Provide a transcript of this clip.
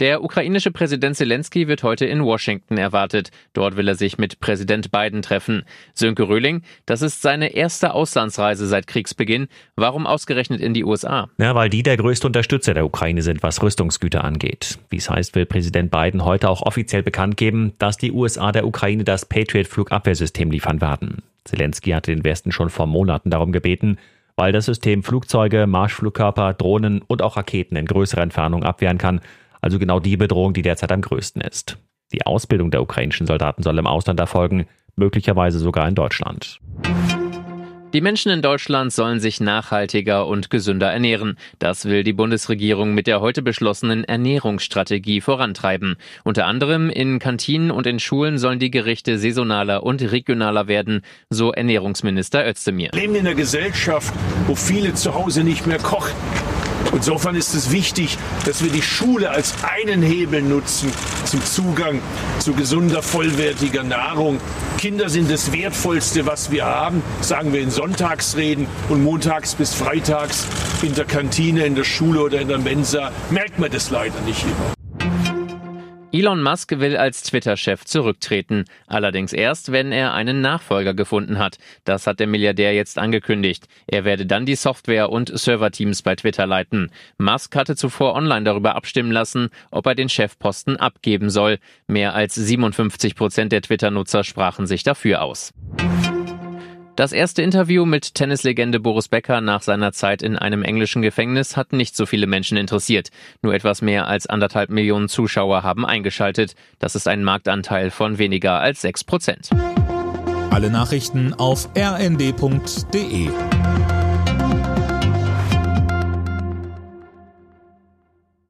Der ukrainische Präsident Zelensky wird heute in Washington erwartet. Dort will er sich mit Präsident Biden treffen. Sönke Röhling, das ist seine erste Auslandsreise seit Kriegsbeginn. Warum ausgerechnet in die USA? Ja, weil die der größte Unterstützer der Ukraine sind, was Rüstungsgüter angeht. Wie es heißt, will Präsident Biden heute auch offiziell bekannt geben, dass die USA der Ukraine das Patriot-Flugabwehrsystem liefern werden. Zelensky hatte den Westen schon vor Monaten darum gebeten, weil das System Flugzeuge, Marschflugkörper, Drohnen und auch Raketen in größerer Entfernung abwehren kann also genau die Bedrohung, die derzeit am größten ist. Die Ausbildung der ukrainischen Soldaten soll im Ausland erfolgen, möglicherweise sogar in Deutschland. Die Menschen in Deutschland sollen sich nachhaltiger und gesünder ernähren. Das will die Bundesregierung mit der heute beschlossenen Ernährungsstrategie vorantreiben. Unter anderem in Kantinen und in Schulen sollen die Gerichte saisonaler und regionaler werden, so Ernährungsminister Özdemir. Wir leben in einer Gesellschaft, wo viele zu Hause nicht mehr kochen. Insofern ist es wichtig, dass wir die Schule als einen Hebel nutzen zum Zugang zu gesunder, vollwertiger Nahrung. Kinder sind das Wertvollste, was wir haben, sagen wir in Sonntagsreden und montags bis freitags in der Kantine, in der Schule oder in der Mensa merkt man das leider nicht immer. Elon Musk will als Twitter-Chef zurücktreten. Allerdings erst, wenn er einen Nachfolger gefunden hat. Das hat der Milliardär jetzt angekündigt. Er werde dann die Software- und Serverteams bei Twitter leiten. Musk hatte zuvor online darüber abstimmen lassen, ob er den Chefposten abgeben soll. Mehr als 57 Prozent der Twitter-Nutzer sprachen sich dafür aus. Das erste Interview mit Tennislegende Boris Becker nach seiner Zeit in einem englischen Gefängnis hat nicht so viele Menschen interessiert. Nur etwas mehr als anderthalb Millionen Zuschauer haben eingeschaltet. Das ist ein Marktanteil von weniger als sechs Prozent. Alle Nachrichten auf rnd.de